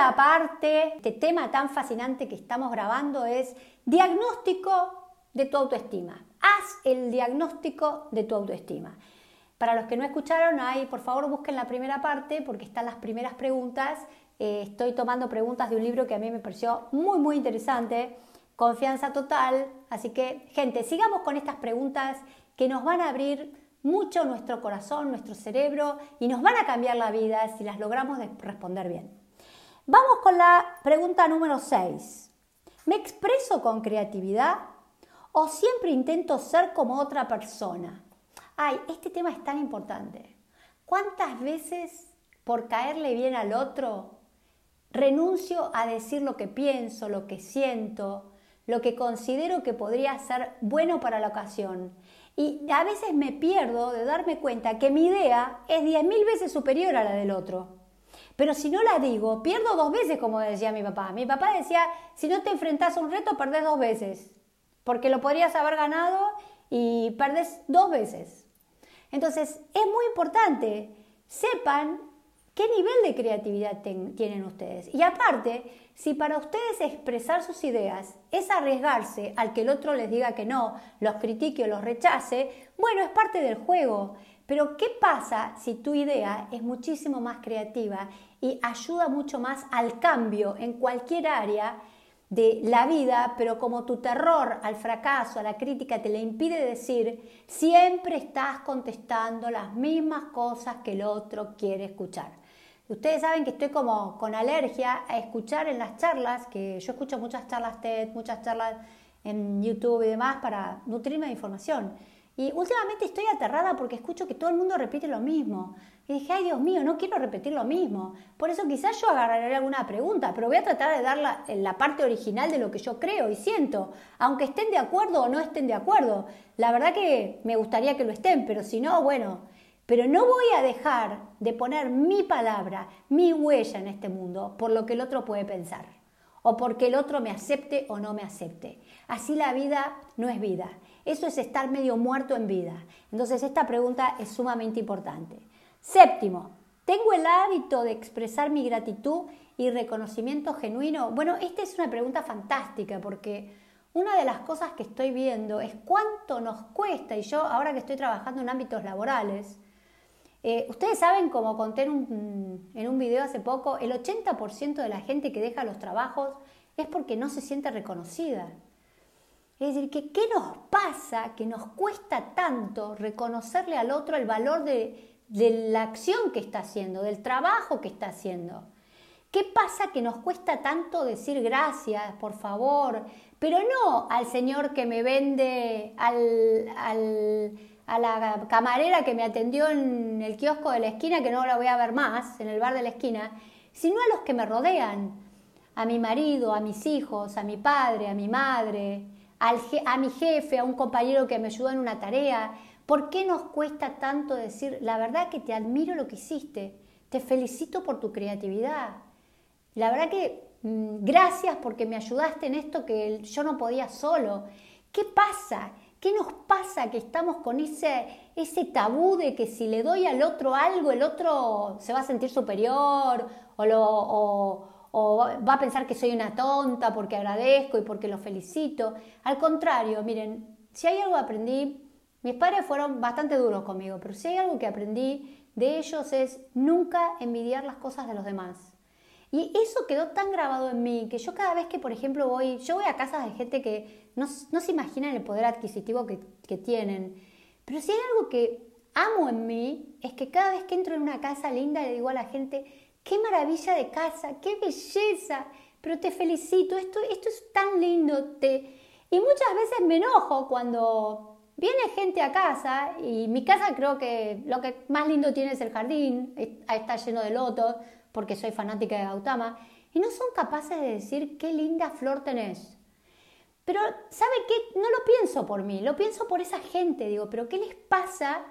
segunda parte, este tema tan fascinante que estamos grabando es diagnóstico de tu autoestima. Haz el diagnóstico de tu autoestima. Para los que no escucharon, ahí por favor busquen la primera parte porque están las primeras preguntas. Eh, estoy tomando preguntas de un libro que a mí me pareció muy, muy interesante, Confianza Total. Así que, gente, sigamos con estas preguntas que nos van a abrir mucho nuestro corazón, nuestro cerebro y nos van a cambiar la vida si las logramos responder bien. Vamos con la pregunta número 6. ¿Me expreso con creatividad o siempre intento ser como otra persona? ay, este tema es tan importante. ¿Cuántas veces por caerle bien al otro renuncio a decir lo que pienso, lo que siento, lo que considero que podría ser bueno para la ocasión? Y a veces me pierdo de darme cuenta que mi idea es diez mil veces superior a la del otro. Pero si no la digo, pierdo dos veces, como decía mi papá. Mi papá decía, si no te enfrentas a un reto, perdés dos veces. Porque lo podrías haber ganado y perdés dos veces. Entonces, es muy importante, sepan qué nivel de creatividad tienen ustedes. Y aparte, si para ustedes expresar sus ideas es arriesgarse al que el otro les diga que no, los critique o los rechace, bueno, es parte del juego. Pero ¿qué pasa si tu idea es muchísimo más creativa y ayuda mucho más al cambio en cualquier área de la vida, pero como tu terror al fracaso, a la crítica te le impide decir, siempre estás contestando las mismas cosas que el otro quiere escuchar. Ustedes saben que estoy como con alergia a escuchar en las charlas, que yo escucho muchas charlas TED, muchas charlas en YouTube y demás para nutrirme de información. Y últimamente estoy aterrada porque escucho que todo el mundo repite lo mismo. Y dije, ay Dios mío, no quiero repetir lo mismo. Por eso quizás yo agarraré alguna pregunta, pero voy a tratar de dar la, la, parte original de lo que yo creo y siento, aunque estén de acuerdo o no estén de acuerdo. La verdad que me gustaría que lo estén, pero si no, bueno. Pero no voy a dejar de poner mi palabra, mi huella en este mundo por lo que el otro puede pensar o porque el otro me acepte o no me acepte. Así la vida no es vida. Eso es estar medio muerto en vida. Entonces esta pregunta es sumamente importante. Séptimo, ¿tengo el hábito de expresar mi gratitud y reconocimiento genuino? Bueno, esta es una pregunta fantástica porque una de las cosas que estoy viendo es cuánto nos cuesta, y yo ahora que estoy trabajando en ámbitos laborales, eh, ustedes saben, como conté en un, en un video hace poco, el 80% de la gente que deja los trabajos es porque no se siente reconocida. Es decir, que ¿qué nos pasa que nos cuesta tanto reconocerle al otro el valor de, la acción que está haciendo, del trabajo que está haciendo? ¿Qué pasa que nos cuesta tanto decir gracias, por favor? Pero no al señor que me vende, al, al, a la camarera que me atendió en el kiosco de la esquina, que no la voy a ver más, en el bar de la esquina, sino a los que me rodean, a mi marido, a mis hijos, a mi padre, a mi madre, a mi jefe, a un compañero que me ayudó en una tarea. ¿Por qué nos cuesta tanto decir, la verdad que te admiro lo que hiciste, te felicito por tu creatividad? La verdad que mm, gracias porque me ayudaste en esto que yo no podía solo. ¿Qué pasa? ¿Qué nos pasa que estamos con ese, ese tabú de que si le doy al otro algo, el otro se va a sentir superior o, lo, o va a pensar que soy una tonta porque agradezco y porque lo felicito. Al contrario, miren, si hay algo que aprendí, mis padres fueron bastante duros conmigo, pero si hay algo que aprendí de ellos es nunca envidiar las cosas de los demás. Y eso quedó tan grabado en mí que yo cada vez que, por ejemplo, voy, yo voy a casas de gente que no, se imaginan el poder adquisitivo que, que tienen, pero si hay algo que amo en mí es que cada vez que entro en una casa linda le digo a la gente, qué maravilla de casa, qué belleza, pero te felicito, esto, esto es tan lindo. Te... Y muchas veces me enojo cuando viene gente a casa y mi casa creo que lo que más lindo tiene es el jardín, está lleno de lotos porque soy fanática de Gautama, y no son capaces de decir qué linda flor tenés. Pero, ¿sabe qué? No lo pienso por mí, lo pienso por esa gente, digo, pero ¿qué les pasa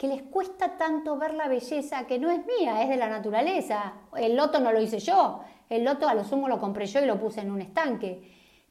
que les cuesta tanto ver la belleza que no es mía, es de la naturaleza. El loto no lo hice yo, el loto a lo sumo lo compré yo y lo puse en un estanque.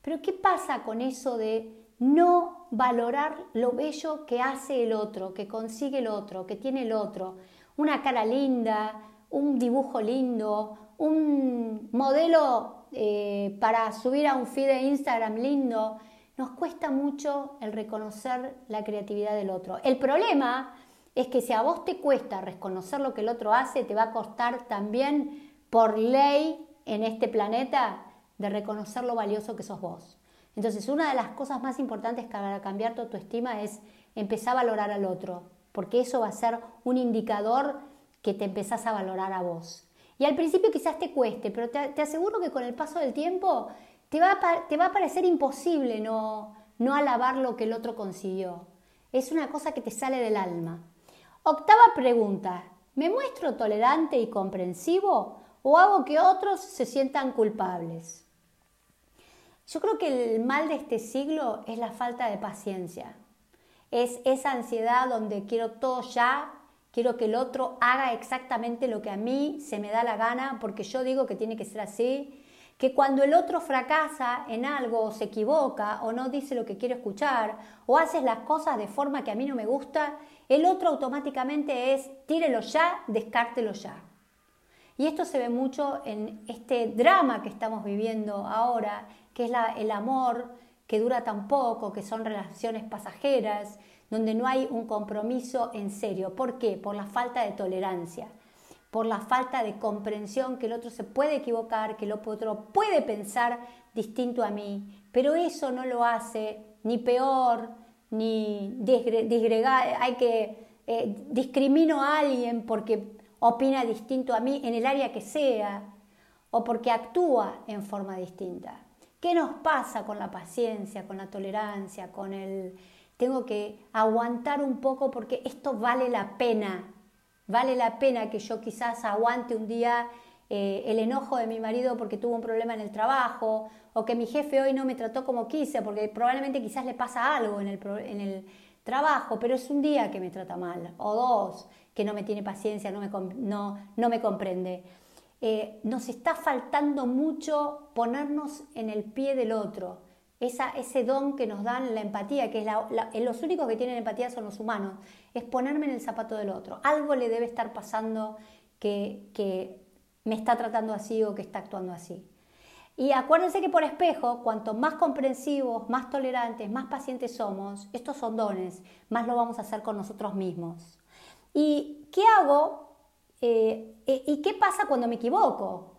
Pero ¿qué pasa con eso de no valorar lo bello que hace el otro, que consigue el otro, que tiene el otro? Una cara linda, un dibujo lindo, un modelo eh, para subir a un feed de Instagram lindo, nos cuesta mucho el reconocer la creatividad del otro. El problema es que si a vos te cuesta reconocer lo que el otro hace, te va a costar también por ley en este planeta de reconocer lo valioso que sos vos. Entonces, una de las cosas más importantes para cambiar tu autoestima es empezar a valorar al otro, porque eso va a ser un indicador que te empezás a valorar a vos. Y al principio quizás te cueste, pero te, aseguro que con el paso del tiempo te va a, parecer imposible no alabar lo que el otro consiguió. Es una cosa que te sale del alma. Octava pregunta. ¿Me muestro tolerante y comprensivo o hago que otros se sientan culpables? Yo creo que el mal de este siglo es la falta de paciencia. Es esa ansiedad donde quiero todo ya, quiero que el otro haga exactamente lo que a mí se me da la gana porque yo digo que tiene que ser así, que cuando el otro fracasa en algo o se equivoca o no dice lo que quiero escuchar o haces las cosas de forma que a mí no me gusta, el otro automáticamente es tírelo ya, descártelo ya. Y esto se ve mucho en este drama que estamos viviendo ahora, que es el amor que dura tan poco, que son relaciones pasajeras, donde no hay un compromiso en serio. ¿Por qué? Por la falta de tolerancia, por la falta de comprensión que el otro se puede equivocar, que el otro puede pensar distinto a mí, pero eso no lo hace ni peor, ni disgregar, hay que eh, discrimino a alguien porque opina distinto a mí en el área que sea o porque actúa en forma distinta. ¿Qué nos pasa con la paciencia, con la tolerancia, con el tengo que aguantar un poco porque esto vale la pena. Vale la pena que yo quizás aguante un día eh, el enojo de mi marido porque tuvo un problema en el trabajo o que mi jefe hoy no me trató como quise porque probablemente quizás le pasa algo en el, en el trabajo, pero es un día que me trata mal o dos que no me tiene paciencia, no me, no, no me comprende. Eh, nos está faltando mucho ponernos en el pie del otro ese don que nos dan la empatía, que es los únicos que tienen empatía son los humanos, es ponerme en el zapato del otro. Algo le debe estar pasando que, que me está tratando así o que está actuando así. Y acuérdense que por espejo, cuanto más comprensivos, más tolerantes, más pacientes somos, estos son dones, más lo vamos a hacer con nosotros mismos. ¿Y qué hago? Eh, eh, ¿Y qué pasa cuando me equivoco?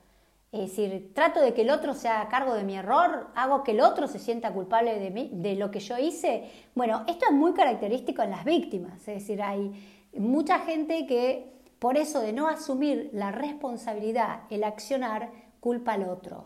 Es decir, trato de que el otro sea a cargo de mi error, hago que el otro se sienta culpable de, mí, de lo que yo hice. Bueno, esto es muy característico en las víctimas, es decir, hay mucha gente que por eso de no asumir la responsabilidad, el accionar, culpa al otro.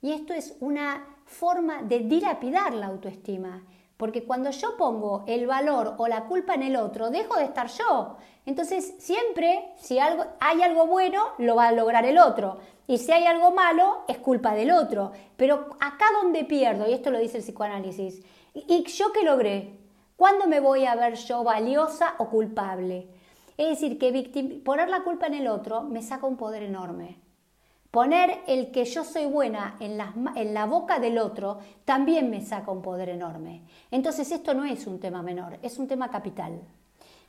Y esto es una forma de dilapidar la autoestima. Porque cuando yo pongo el valor o la culpa en el otro, dejo de estar yo. Entonces, siempre, si algo, hay algo bueno, lo va a lograr el otro. Y si hay algo malo, es culpa del otro. Pero acá donde pierdo, y esto lo dice el psicoanálisis, ¿y yo qué logré? ¿Cuándo me voy a ver yo valiosa o culpable? Es decir, que poner la culpa en el otro me saca un poder enorme. Poner el que yo soy buena en la, en la, boca del otro también me saca un poder enorme. Entonces esto no es un tema menor, es un tema capital.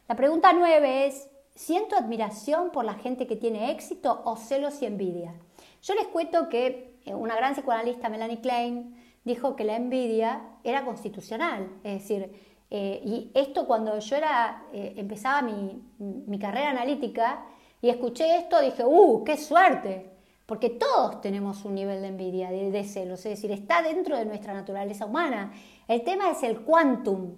La pregunta nueve es, ¿siento admiración por la gente que tiene éxito o celos y envidia? Yo les cuento que eh, una gran psicoanalista, Melanie Klein, dijo que la envidia era constitucional. Es decir, eh, y esto cuando yo era, eh, empezaba mi, mi carrera analítica y escuché esto, dije, ¡uh, qué suerte! porque todos tenemos un nivel de envidia, de, celos, es decir, está dentro de nuestra naturaleza humana. El tema es el quantum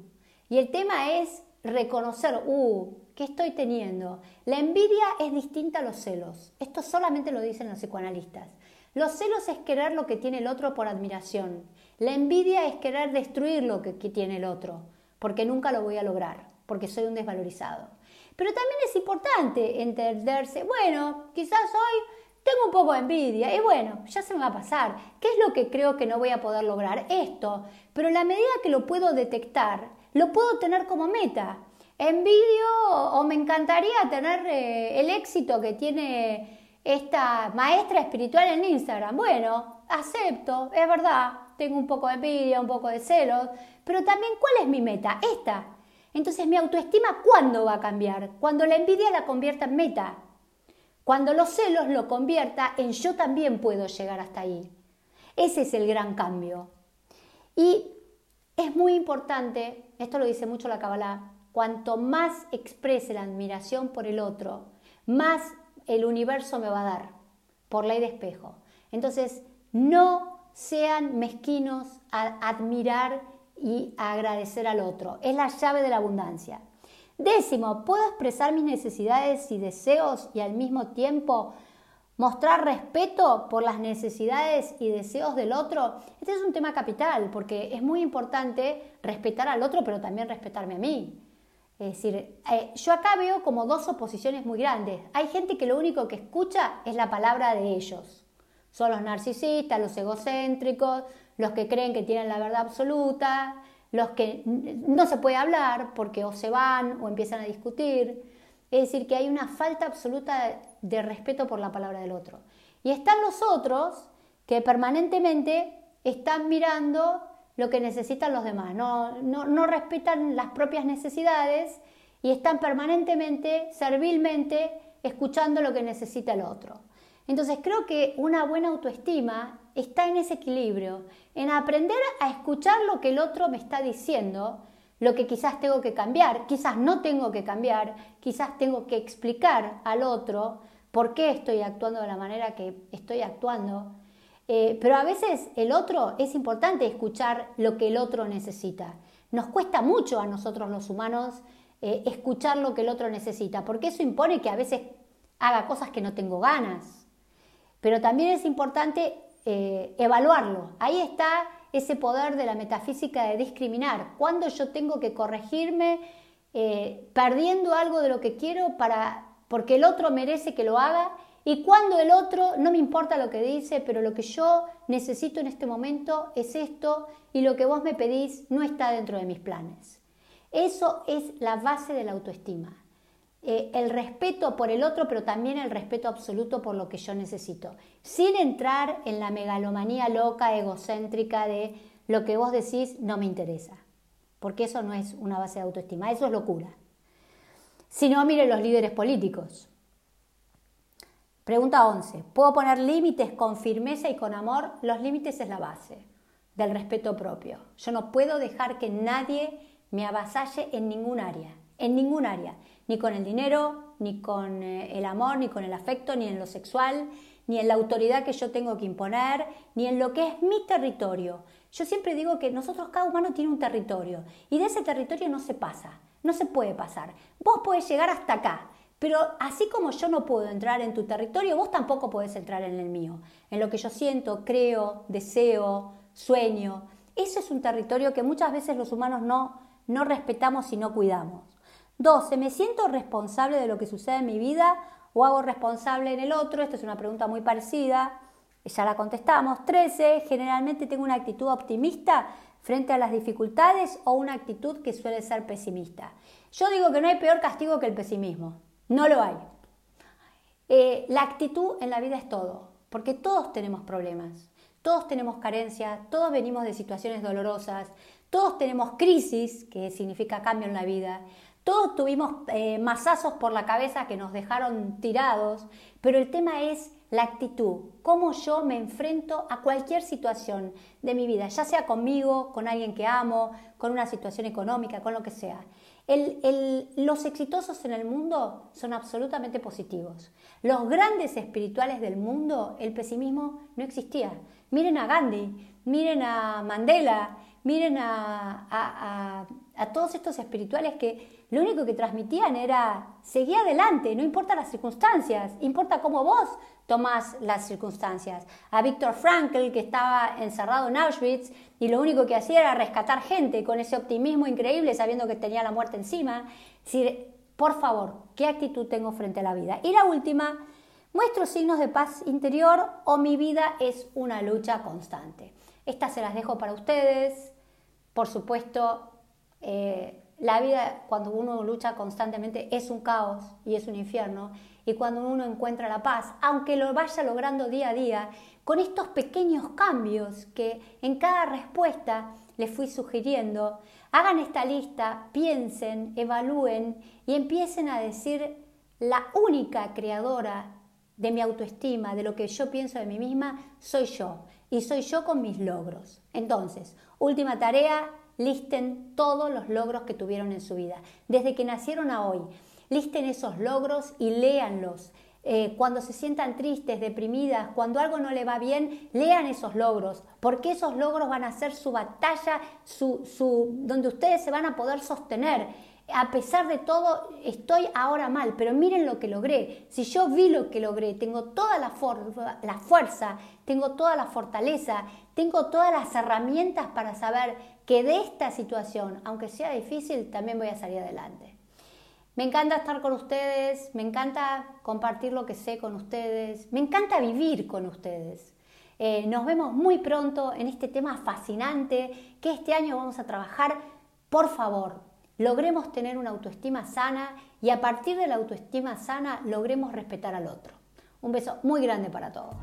y el tema es reconocer, uh, ¿qué estoy teniendo? La envidia es distinta a los celos. Esto solamente lo dicen los psicoanalistas. Los celos es querer lo que tiene el otro por admiración. La envidia es querer destruir lo que, que tiene el otro, porque nunca lo voy a lograr, porque soy un desvalorizado. Pero también es importante entenderse, bueno, quizás hoy tengo un poco de envidia y bueno, ya se me va a pasar. ¿Qué es lo que creo que no voy a poder lograr? Esto. Pero la medida que lo puedo detectar, lo puedo tener como meta. Envidio o me encantaría tener eh, el éxito que tiene esta maestra espiritual en Instagram. Bueno, acepto, es verdad, tengo un poco de envidia, un poco de celos, pero también ¿cuál es mi meta? Esta. Entonces mi autoestima, ¿cuándo va a cambiar? Cuando la envidia la convierta en meta. Cuando los celos lo convierta en yo también puedo llegar hasta ahí. Ese es el gran cambio. Y es muy importante, esto lo dice mucho la Kabbalah, cuanto más exprese la admiración por el otro, más el universo me va a dar, por ley de espejo. Entonces, no sean mezquinos a admirar y agradecer al otro. Es la llave de la abundancia. Décimo, puedo expresar mis necesidades y deseos y al mismo tiempo mostrar respeto por las necesidades y deseos del otro. Este es un tema capital porque es muy importante respetar al otro, pero también respetarme a mí. Es decir, eh, yo acá veo como dos oposiciones muy grandes. Hay gente que lo único que escucha es la palabra de ellos. Son los narcisistas, los egocéntricos, los que creen que tienen la verdad absoluta, los que no se puede hablar porque o se van o empiezan a discutir. Es decir, que hay una falta absoluta de respeto por la palabra del otro. Y están los otros que permanentemente están mirando lo que necesitan los demás, no, no, respetan las propias necesidades y están permanentemente, servilmente, escuchando lo que necesita el otro. Entonces creo que una buena autoestima está en ese equilibrio, en aprender a escuchar lo que el otro me está diciendo, lo que quizás tengo que cambiar, quizás no tengo que cambiar, quizás tengo que explicar al otro por qué estoy actuando de la manera que estoy actuando eh, pero a veces el otro es importante escuchar lo que el otro necesita. Nos cuesta mucho a nosotros los humanos eh, escuchar lo que el otro necesita, porque eso impone que a veces haga cosas que no tengo ganas. Pero también es importante eh, evaluarlo. Ahí está ese poder de la metafísica de discriminar. Cuando yo tengo que corregirme perdiendo algo de lo que quiero para, porque el otro merece que lo haga y cuando el otro, no me importa lo que dice, pero lo que yo necesito en este momento es esto y lo que vos me pedís no está dentro de mis planes. Eso es la base de la autoestima. Eh, el respeto por el otro, pero también el respeto absoluto por lo que yo necesito. Sin entrar en la megalomanía loca, egocéntrica de lo que vos decís no me interesa. Porque eso no es una base de autoestima, eso es locura. Si no, miren los líderes políticos Pregunta 11. ¿Puedo poner límites con firmeza y con amor? Los límites es la base del respeto propio. Yo no puedo dejar que nadie me avasalle en ningún área, en ningún área, ni con el dinero, ni con eh, el amor, ni con el afecto, ni en lo sexual, ni en la autoridad que yo tengo que imponer, ni en lo que es mi territorio. Yo siempre digo que nosotros, cada humano tiene un territorio y de ese territorio no se pasa, no se puede pasar. Vos podés llegar hasta acá, pero así como yo no puedo entrar en tu territorio, vos tampoco podés entrar en el mío, en lo que yo siento, creo, deseo, sueño. Eso es un territorio que muchas veces los humanos no, no respetamos y no cuidamos. 12. ¿Me siento responsable de lo que sucede en mi vida o hago responsable en el otro? Esta es una pregunta muy parecida, ya la contestamos. 13. Generalmente tengo una actitud optimista frente a las dificultades o una actitud que suele ser pesimista. Yo digo que no hay peor castigo que el pesimismo. No lo hay. Eh, la actitud en la vida es todo, porque todos tenemos problemas, todos tenemos carencias, todos venimos de situaciones dolorosas, todos tenemos crisis, que significa cambio en la vida, todos tuvimos eh, masazos por la cabeza que nos dejaron tirados, pero el tema es la actitud, cómo yo me enfrento a cualquier situación de mi vida, ya sea conmigo, con alguien que amo, con una situación económica, con lo que sea los exitosos en el mundo son absolutamente positivos. Los grandes espirituales del mundo, el pesimismo no existía. Miren a Gandhi, miren a Mandela, miren a, todos estos espirituales que lo único que transmitían era seguir adelante, no importa las circunstancias, importa cómo vos tomás las circunstancias. A Víctor Frankl, que estaba encerrado en Auschwitz y lo único que hacía era rescatar gente con ese optimismo increíble, sabiendo que tenía la muerte encima. decir, por favor, ¿qué actitud tengo frente a la vida? Y la última, ¿muestro signos de paz interior o mi vida es una lucha constante? Estas se las dejo para ustedes. Por supuesto, eh, la vida cuando uno lucha constantemente es un caos y es un infierno. Y cuando uno encuentra la paz, aunque lo vaya logrando día a día, con estos pequeños cambios que en cada respuesta les fui sugiriendo, hagan esta lista, piensen, evalúen y empiecen a decir la única creadora de mi autoestima, de lo que yo pienso de mí misma, soy yo. Y soy yo con mis logros. Entonces, última tarea, listen todos los logros que tuvieron en su vida, desde que nacieron a hoy. Listen esos logros y léanlos. Eh, cuando se sientan tristes, deprimidas, cuando algo no le va bien, lean esos logros, porque esos logros van a ser su batalla, su, su, donde ustedes se van a poder sostener. A pesar de todo, estoy ahora mal, pero miren lo que logré. Si yo vi lo que logré, tengo toda la, la fuerza, tengo toda la fortaleza, tengo todas las herramientas para saber que de esta situación, aunque sea difícil, también voy a salir adelante. Me encanta estar con ustedes, me encanta compartir lo que sé con ustedes, me encanta vivir con ustedes. Eh, nos vemos muy pronto en este tema fascinante que este año vamos a trabajar. Por favor, logremos tener una autoestima sana y a partir de la autoestima sana logremos respetar al otro. Un beso muy grande para todos.